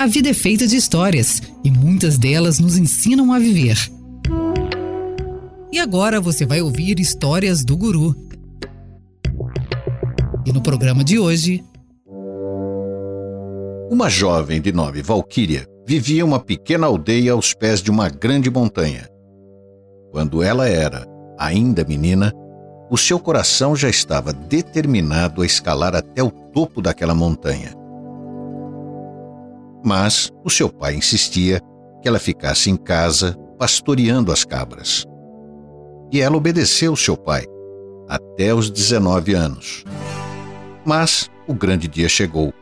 A vida é feita de histórias e muitas delas nos ensinam a viver. E agora você vai ouvir histórias do Guru. E no programa de hoje. Uma jovem de nome Valquíria vivia em uma pequena aldeia aos pés de uma grande montanha. Quando ela era ainda menina, o seu coração já estava determinado a escalar até o topo daquela montanha. Mas o seu pai insistia que ela ficasse em casa pastoreando as cabras. E ela obedeceu seu pai até os 19 anos. Mas o grande dia chegou.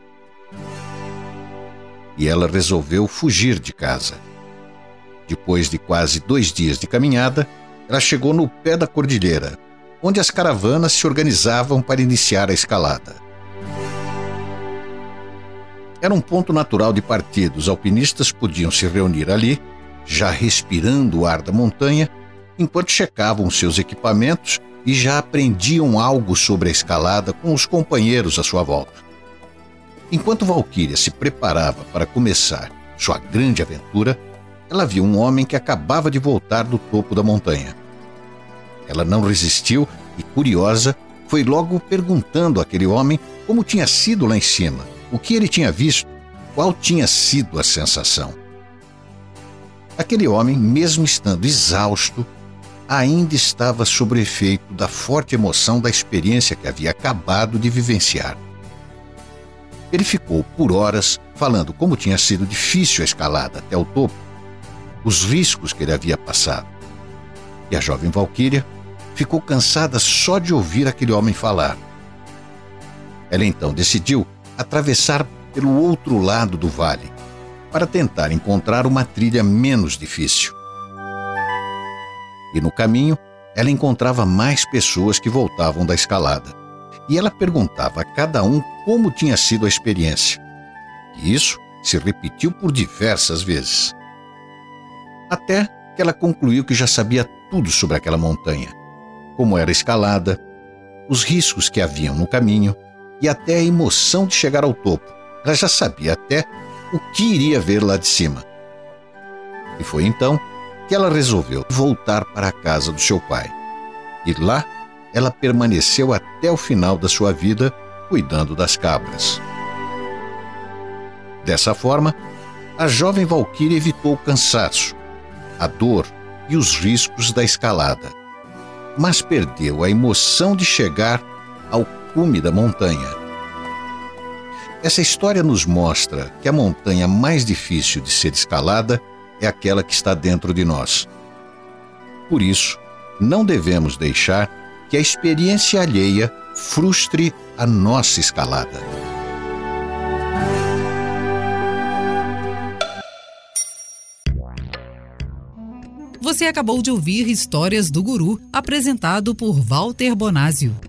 E ela resolveu fugir de casa. Depois de quase dois dias de caminhada, ela chegou no pé da cordilheira, onde as caravanas se organizavam para iniciar a escalada. Era um ponto natural de partida, os alpinistas podiam se reunir ali, já respirando o ar da montanha, enquanto checavam seus equipamentos e já aprendiam algo sobre a escalada com os companheiros à sua volta. Enquanto Valquíria se preparava para começar sua grande aventura, ela viu um homem que acabava de voltar do topo da montanha. Ela não resistiu e, curiosa, foi logo perguntando àquele homem como tinha sido lá em cima, o que ele tinha visto, qual tinha sido a sensação. Aquele homem, mesmo estando exausto, ainda estava sob efeito da forte emoção da experiência que havia acabado de vivenciar. Ele ficou por horas falando como tinha sido difícil a escalada até o topo, os riscos que ele havia passado. E a jovem Valquíria ficou cansada só de ouvir aquele homem falar. Ela então decidiu atravessar pelo outro lado do vale para tentar encontrar uma trilha menos difícil. E no caminho, ela encontrava mais pessoas que voltavam da escalada. E ela perguntava a cada um como tinha sido a experiência. E isso se repetiu por diversas vezes. Até que ela concluiu que já sabia tudo sobre aquela montanha como era escalada, os riscos que haviam no caminho e até a emoção de chegar ao topo. Ela já sabia até o que iria ver lá de cima. E foi então que ela resolveu voltar para a casa do seu pai. E lá ela permaneceu até o final da sua vida cuidando das cabras. Dessa forma, a jovem Valquíria evitou o cansaço, a dor e os riscos da escalada mas perdeu a emoção de chegar ao cume da montanha. Essa história nos mostra que a montanha mais difícil de ser escalada é aquela que está dentro de nós. Por isso, não devemos deixar que a experiência alheia frustre a nossa escalada. Você acabou de ouvir Histórias do Guru, apresentado por Walter Bonásio.